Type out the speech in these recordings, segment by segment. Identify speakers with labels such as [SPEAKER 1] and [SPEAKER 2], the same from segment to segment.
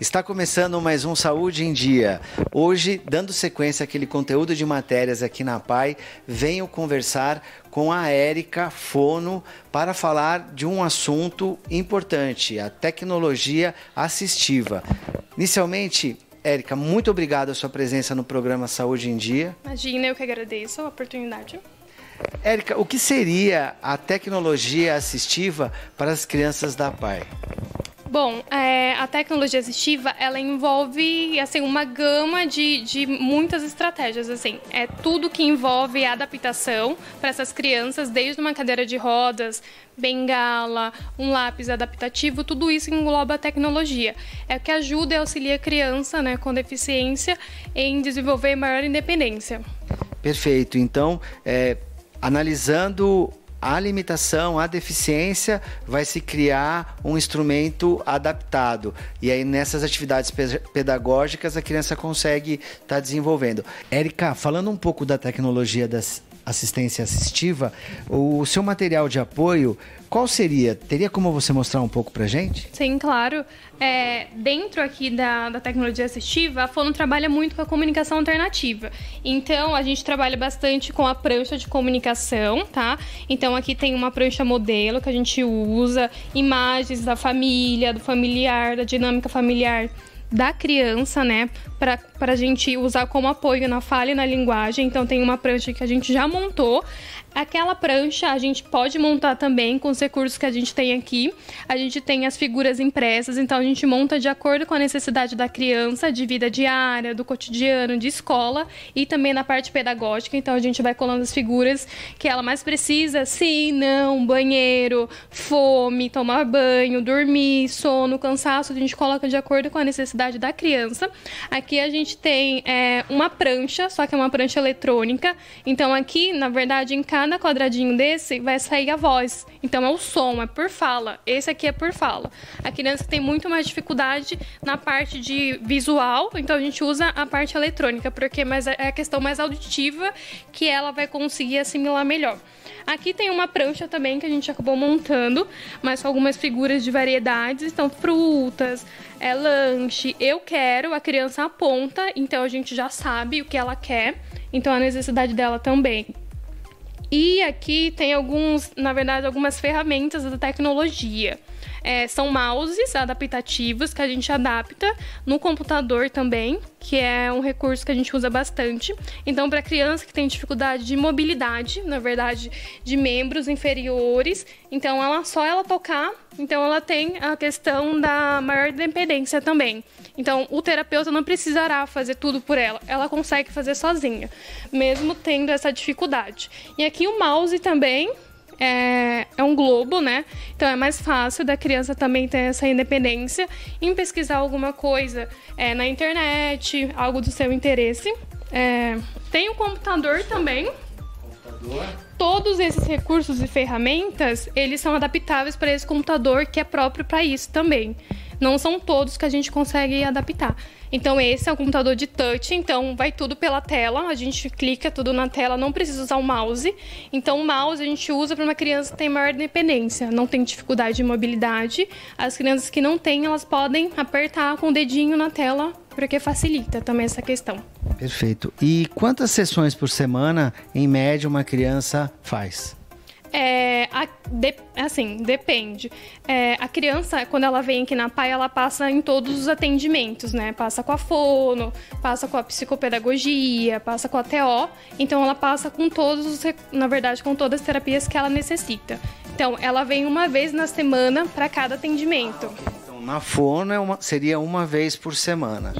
[SPEAKER 1] Está começando mais um Saúde em Dia. Hoje, dando sequência àquele conteúdo de matérias aqui na PAI, venho conversar com a Érica Fono para falar de um assunto importante, a tecnologia assistiva. Inicialmente, Érica, muito obrigado a sua presença no programa Saúde em Dia.
[SPEAKER 2] Imagina, eu que agradeço a oportunidade.
[SPEAKER 1] Érica, o que seria a tecnologia assistiva para as crianças da PAI?
[SPEAKER 2] Bom, é, a tecnologia assistiva, ela envolve, assim, uma gama de, de muitas estratégias, assim. É tudo que envolve adaptação para essas crianças, desde uma cadeira de rodas, bengala, um lápis adaptativo, tudo isso engloba a tecnologia. É o que ajuda e auxilia a criança, né, com deficiência em desenvolver maior independência.
[SPEAKER 1] Perfeito. Então, é, analisando a limitação, a deficiência, vai se criar um instrumento adaptado. E aí, nessas atividades pedagógicas, a criança consegue estar tá desenvolvendo. Érica, falando um pouco da tecnologia das assistência assistiva, o seu material de apoio, qual seria? Teria como você mostrar um pouco para gente?
[SPEAKER 2] Sim, claro. É, dentro aqui da, da tecnologia assistiva, a Fono trabalha muito com a comunicação alternativa. Então, a gente trabalha bastante com a prancha de comunicação, tá? Então, aqui tem uma prancha modelo que a gente usa, imagens da família, do familiar, da dinâmica familiar da criança, né, para a gente usar como apoio na fala e na linguagem. Então, tem uma prancha que a gente já montou. Aquela prancha a gente pode montar também com os recursos que a gente tem aqui. A gente tem as figuras impressas, então a gente monta de acordo com a necessidade da criança, de vida diária, do cotidiano, de escola e também na parte pedagógica. Então a gente vai colando as figuras que ela mais precisa: sim, não, banheiro, fome, tomar banho, dormir, sono, cansaço. A gente coloca de acordo com a necessidade da criança. Aqui a gente tem é, uma prancha, só que é uma prancha eletrônica. Então aqui, na verdade, em cada quadradinho desse vai sair a voz. Então é o som, é por fala. Esse aqui é por fala. A criança tem muito mais dificuldade na parte de visual, então a gente usa a parte eletrônica, porque é a questão mais auditiva que ela vai conseguir assimilar melhor. Aqui tem uma prancha também que a gente acabou montando, mas com algumas figuras de variedades, então frutas, é lanche, eu quero, a criança aponta, então a gente já sabe o que ela quer, então a necessidade dela também. E aqui tem alguns, na verdade, algumas ferramentas da tecnologia. É, são mouses adaptativos que a gente adapta no computador também, que é um recurso que a gente usa bastante. Então, para criança que tem dificuldade de mobilidade, na verdade, de membros inferiores, então ela só ela tocar, então ela tem a questão da maior dependência também. Então, o terapeuta não precisará fazer tudo por ela, ela consegue fazer sozinha, mesmo tendo essa dificuldade. E aqui o mouse também é, é, um globo, né? Então é mais fácil da criança também ter essa independência em pesquisar alguma coisa é, na internet, algo do seu interesse. É, tem o computador também. Computador. Todos esses recursos e ferramentas, eles são adaptáveis para esse computador que é próprio para isso também não são todos que a gente consegue adaptar. Então esse é o computador de touch, então vai tudo pela tela, a gente clica tudo na tela, não precisa usar o mouse. Então o mouse a gente usa para uma criança que tem maior dependência, não tem dificuldade de mobilidade. As crianças que não têm, elas podem apertar com o dedinho na tela, porque facilita também essa questão.
[SPEAKER 1] Perfeito. E quantas sessões por semana, em média, uma criança faz?
[SPEAKER 2] É, a, de, assim, depende. É, a criança, quando ela vem aqui na PAI, ela passa em todos os atendimentos, né? Passa com a fono, passa com a psicopedagogia, passa com a TO. Então, ela passa com todos, os, na verdade, com todas as terapias que ela necessita. Então, ela vem uma vez na semana para cada atendimento.
[SPEAKER 1] Então, na fono é uma, seria uma vez por semana.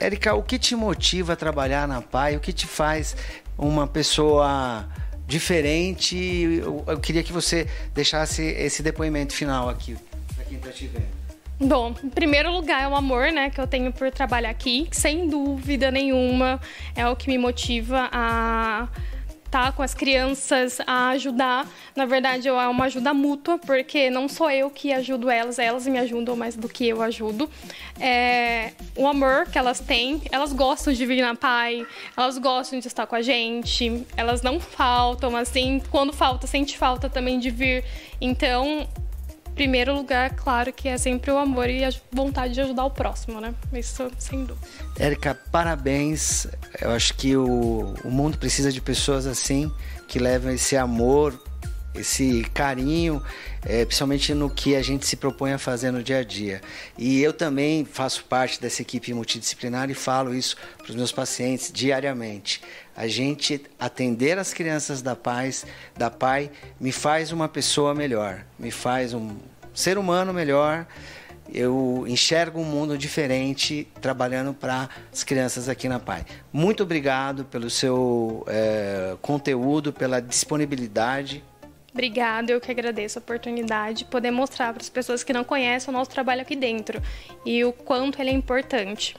[SPEAKER 1] Érica, o que te motiva a trabalhar na PAI? O que te faz uma pessoa diferente. Eu, eu queria que você deixasse esse depoimento final aqui, para quem está te vendo.
[SPEAKER 2] Bom, em primeiro lugar é o amor, né, que eu tenho por trabalhar aqui, sem dúvida nenhuma é o que me motiva a tá com as crianças a ajudar. Na verdade, é uma ajuda mútua, porque não sou eu que ajudo elas, elas me ajudam mais do que eu ajudo. É, o amor que elas têm, elas gostam de vir na pai, elas gostam de estar com a gente, elas não faltam, assim, quando falta, sente falta também de vir. Então, primeiro lugar, claro que é sempre o amor e a vontade de ajudar o próximo, né? Isso sem dúvida.
[SPEAKER 1] Érica, parabéns. Eu acho que o, o mundo precisa de pessoas assim, que levam esse amor, esse carinho, é, principalmente no que a gente se propõe a fazer no dia a dia. E eu também faço parte dessa equipe multidisciplinar e falo isso para os meus pacientes diariamente. A gente atender as crianças da paz, da pai, me faz uma pessoa melhor, me faz um ser humano melhor. Eu enxergo um mundo diferente trabalhando para as crianças aqui na PAI. Muito obrigado pelo seu é, conteúdo, pela disponibilidade.
[SPEAKER 2] Obrigada, eu que agradeço a oportunidade de poder mostrar para as pessoas que não conhecem o nosso trabalho aqui dentro e o quanto ele é importante.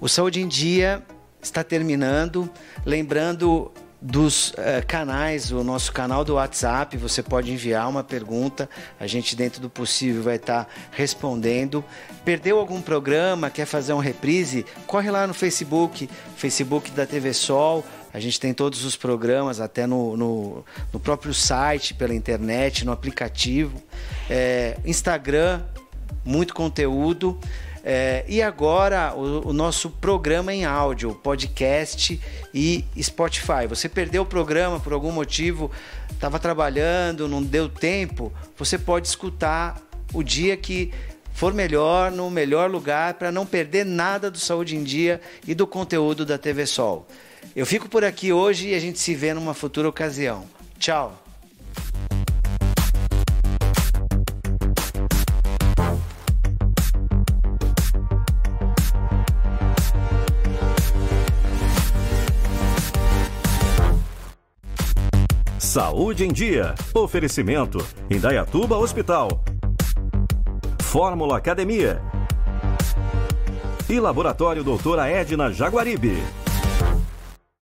[SPEAKER 1] O Saúde em Dia está terminando. Lembrando dos uh, canais, o nosso canal do WhatsApp, você pode enviar uma pergunta, a gente dentro do possível vai estar tá respondendo. Perdeu algum programa, quer fazer um reprise? Corre lá no Facebook, Facebook da TV Sol. A gente tem todos os programas, até no, no, no próprio site, pela internet, no aplicativo. É, Instagram, muito conteúdo. É, e agora o, o, nosso programa em áudio, podcast e Spotify. Você perdeu o programa por algum motivo, estava trabalhando, não deu tempo, você pode escutar o dia que for melhor, no melhor lugar, para não perder nada do Saúde em Dia e do conteúdo da TV Sol. Eu fico por aqui hoje e a gente se vê numa futura ocasião. Tchau!
[SPEAKER 3] Saúde em Dia. Oferecimento: Indaiatuba Hospital. Fórmula Academia. E Laboratório Doutora Edna Jaguaribe.